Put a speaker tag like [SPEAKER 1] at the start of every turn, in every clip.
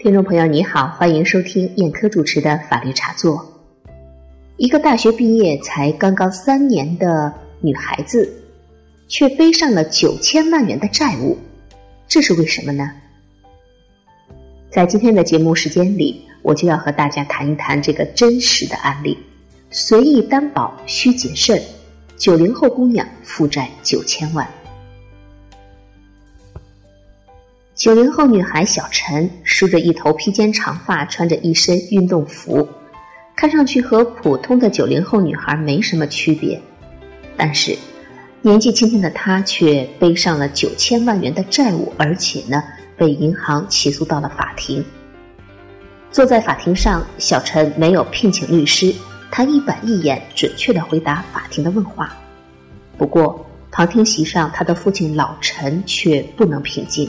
[SPEAKER 1] 听众朋友，你好，欢迎收听燕科主持的法律茶座。一个大学毕业才刚刚三年的女孩子，却背上了九千万元的债务，这是为什么呢？在今天的节目时间里，我就要和大家谈一谈这个真实的案例：随意担保需谨慎，九零后姑娘负债九千万。九零后女孩小陈梳着一头披肩长发，穿着一身运动服，看上去和普通的九零后女孩没什么区别。但是，年纪轻轻的她却背上了九千万元的债务，而且呢，被银行起诉到了法庭。坐在法庭上，小陈没有聘请律师，他一板一眼、准确的回答法庭的问话。不过，旁听席上，他的父亲老陈却不能平静。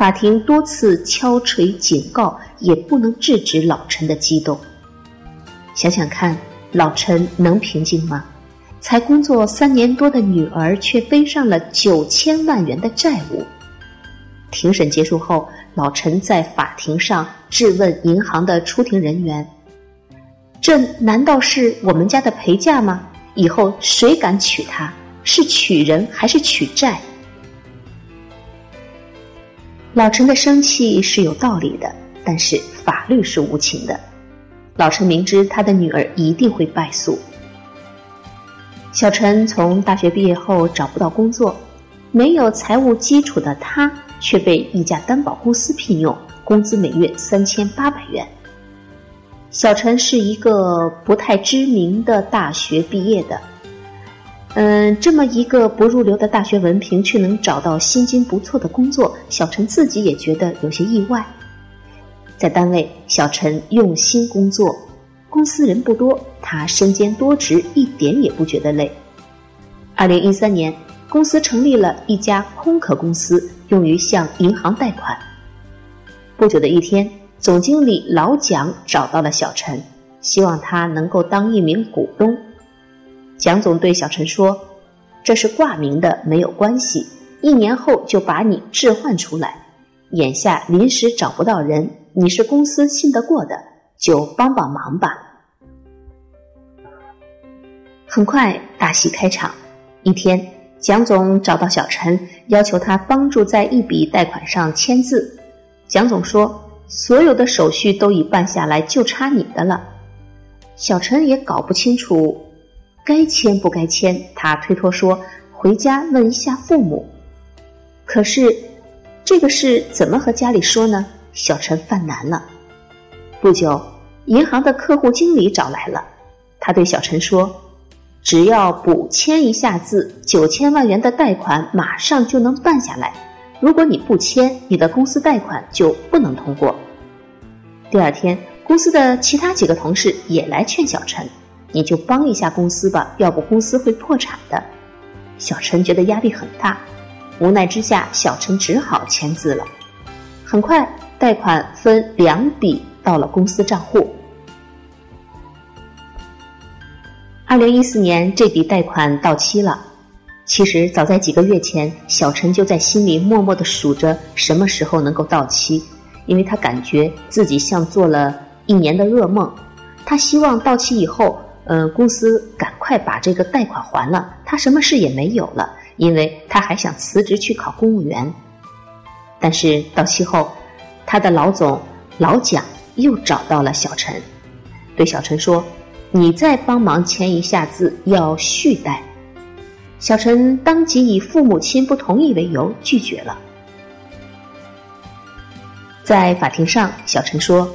[SPEAKER 1] 法庭多次敲锤警告，也不能制止老陈的激动。想想看，老陈能平静吗？才工作三年多的女儿，却背上了九千万元的债务。庭审结束后，老陈在法庭上质问银行的出庭人员：“这难道是我们家的陪嫁吗？以后谁敢娶她？是娶人还是娶债？”老陈的生气是有道理的，但是法律是无情的。老陈明知他的女儿一定会败诉。小陈从大学毕业后找不到工作，没有财务基础的他却被一家担保公司聘用，工资每月三千八百元。小陈是一个不太知名的大学毕业的。嗯，这么一个不入流的大学文凭，却能找到薪金不错的工作，小陈自己也觉得有些意外。在单位，小陈用心工作，公司人不多，他身兼多职，一点也不觉得累。二零一三年，公司成立了一家空壳公司，用于向银行贷款。不久的一天，总经理老蒋找到了小陈，希望他能够当一名股东。蒋总对小陈说：“这是挂名的，没有关系。一年后就把你置换出来。眼下临时找不到人，你是公司信得过的，就帮帮忙吧。”很快，大戏开场。一天，蒋总找到小陈，要求他帮助在一笔贷款上签字。蒋总说：“所有的手续都已办下来，就差你的了。”小陈也搞不清楚。该签不该签？他推脱说：“回家问一下父母。”可是，这个事怎么和家里说呢？小陈犯难了。不久，银行的客户经理找来了，他对小陈说：“只要补签一下字，九千万元的贷款马上就能办下来。如果你不签，你的公司贷款就不能通过。”第二天，公司的其他几个同事也来劝小陈。你就帮一下公司吧，要不公司会破产的。小陈觉得压力很大，无奈之下，小陈只好签字了。很快，贷款分两笔到了公司账户。二零一四年，这笔贷款到期了。其实早在几个月前，小陈就在心里默默的数着什么时候能够到期，因为他感觉自己像做了一年的噩梦。他希望到期以后。呃，公司赶快把这个贷款还了，他什么事也没有了，因为他还想辞职去考公务员。但是到期后，他的老总老蒋又找到了小陈，对小陈说：“你再帮忙签一下字，要续贷。”小陈当即以父母亲不同意为由拒绝了。在法庭上，小陈说：“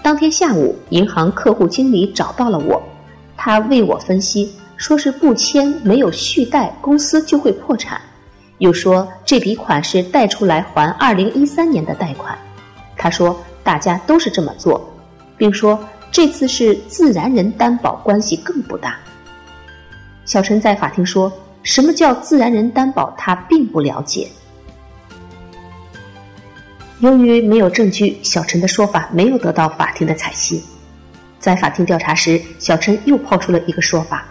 [SPEAKER 1] 当天下午，银行客户经理找到了我。”他为我分析，说是不签没有续贷，公司就会破产。又说这笔款是贷出来还二零一三年的贷款。他说大家都是这么做，并说这次是自然人担保，关系更不大。小陈在法庭说什么叫自然人担保，他并不了解。由于没有证据，小陈的说法没有得到法庭的采信。在法庭调查时，小陈又抛出了一个说法。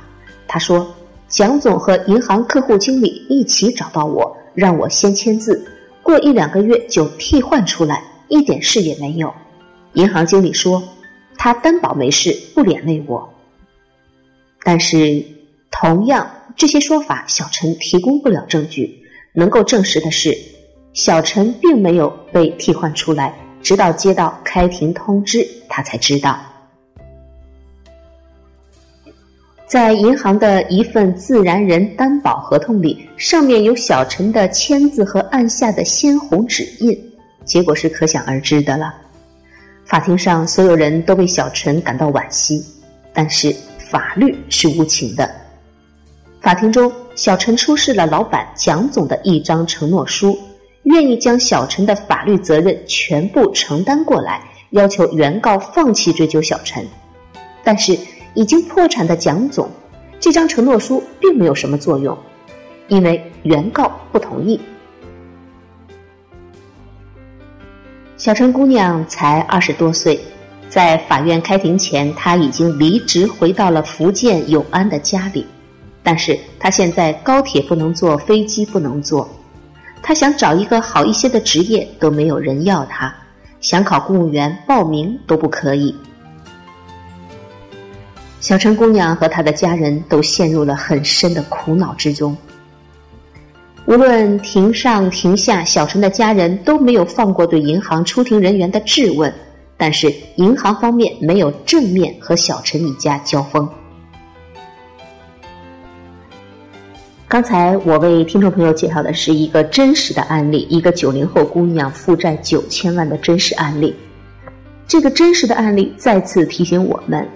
[SPEAKER 1] 他说：“蒋总和银行客户经理一起找到我，让我先签字，过一两个月就替换出来，一点事也没有。银行经理说他担保没事，不连累我。但是，同样这些说法，小陈提供不了证据。能够证实的是，小陈并没有被替换出来，直到接到开庭通知，他才知道。在银行的一份自然人担保合同里，上面有小陈的签字和按下的鲜红指印，结果是可想而知的了。法庭上，所有人都为小陈感到惋惜，但是法律是无情的。法庭中，小陈出示了老板蒋总的一张承诺书，愿意将小陈的法律责任全部承担过来，要求原告放弃追究小陈，但是。已经破产的蒋总，这张承诺书并没有什么作用，因为原告不同意。小陈姑娘才二十多岁，在法院开庭前，她已经离职回到了福建永安的家里，但是她现在高铁不能坐，飞机不能坐，她想找一个好一些的职业都没有人要她，想考公务员报名都不可以。小陈姑娘和她的家人都陷入了很深的苦恼之中。无论庭上庭下，小陈的家人都没有放过对银行出庭人员的质问，但是银行方面没有正面和小陈一家交锋。刚才我为听众朋友介绍的是一个真实的案例，一个九零后姑娘负债九千万的真实案例。这个真实的案例再次提醒我们。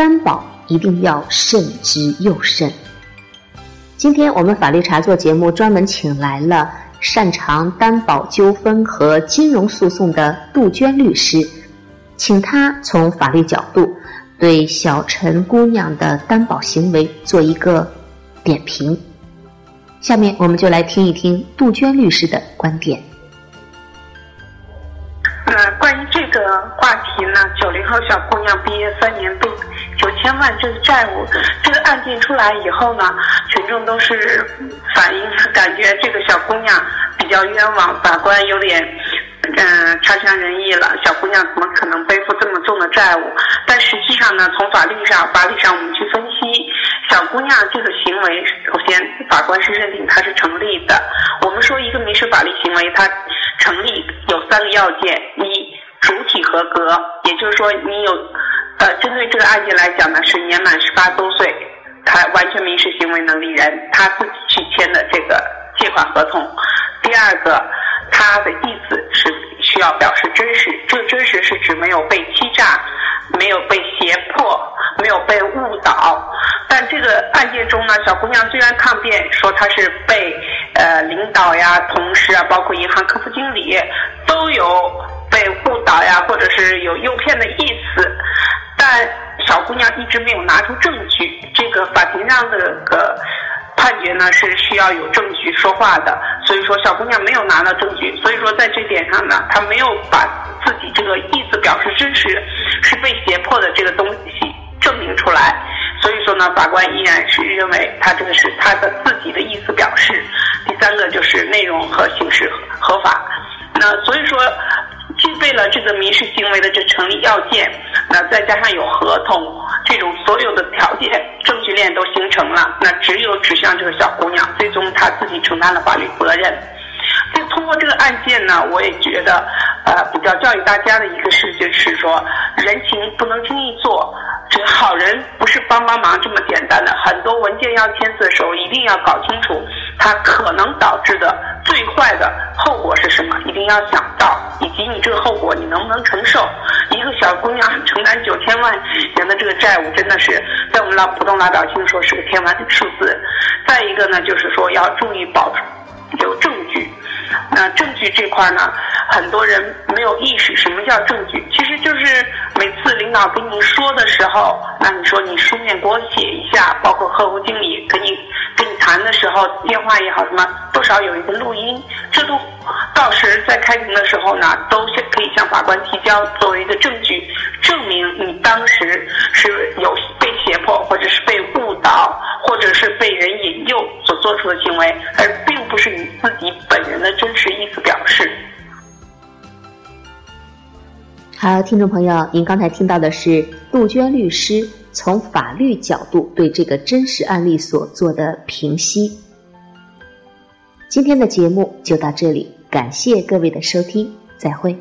[SPEAKER 1] 担保一定要慎之又慎。今天我们法律茶座节目专门请来了擅长担保纠纷和金融诉讼的杜鹃律师，请他从法律角度对小陈姑娘的担保行为做一个点评。下面我们就来听一听杜鹃律师的观点。
[SPEAKER 2] 呃，关于这个话题呢，九零后小姑娘毕业三年被。千万这个债务，这个案件出来以后呢，群众都是反映感觉这个小姑娘比较冤枉，法官有点嗯差强人意了。小姑娘怎么可能背负这么重的债务？但实际上呢，从法律上，法律上我们去分析，小姑娘这个行为，首先法官是认定她是成立的。我们说一个民事法律行为，它成立有三个要件：一，主体合格，也就是说你有。呃，针对这个案件来讲呢，是年满十八周岁，他完全民事行为能力人，他自己去签的这个借款合同。第二个，他的意思是需要表示真实，这个真实是指没有被欺诈，没有被胁迫，没有被误导。但这个案件中呢，小姑娘虽然抗辩说她是被呃领导呀、同事啊，包括银行客服经理都有被误导呀，或者是有诱骗的意思。但小姑娘一直没有拿出证据，这个法庭上的个判决呢是需要有证据说话的，所以说小姑娘没有拿到证据，所以说在这点上呢，她没有把自己这个意思表示真实，是被胁迫的这个东西证明出来，所以说呢，法官依然是认为她这个是她的自己的意思表示。第三个就是内容和形式合法，那所以说。具备了这个民事行为的这成立要件，那再加上有合同这种所有的条件，证据链都形成了，那只有指向这个小姑娘，最终她自己承担了法律责任。就通过这个案件呢，我也觉得，呃，比较教育大家的一个事就是说，人情不能轻易做。这个好人不是帮帮忙这么简单的，很多文件要签字的时候，一定要搞清楚它可能导致的最坏的后果是什么，一定要想到，以及你这个后果你能不能承受。一个小姑娘承担九千万元的这个债务，真的是在我们老普通老百姓说是个天文数字。再一个呢，就是说要注意保留证据。那证据这块呢，很多人没有意识什么叫证据，其实就是每次领导跟你说的时候，那你说你书面给我写一下，包括客户经理跟你跟你谈的时候，电话也好什么，多少有一个录音，这都到时在开庭的时候呢，都是可以向法官提交作为一个证据，证明你当时是有被胁迫或者是被误导。或者是被人引诱所做出的行为，
[SPEAKER 1] 好，听众朋友，您刚才听到的是杜鹃律师从法律角度对这个真实案例所做的评析。今天的节目就到这里，感谢各位的收听，再会。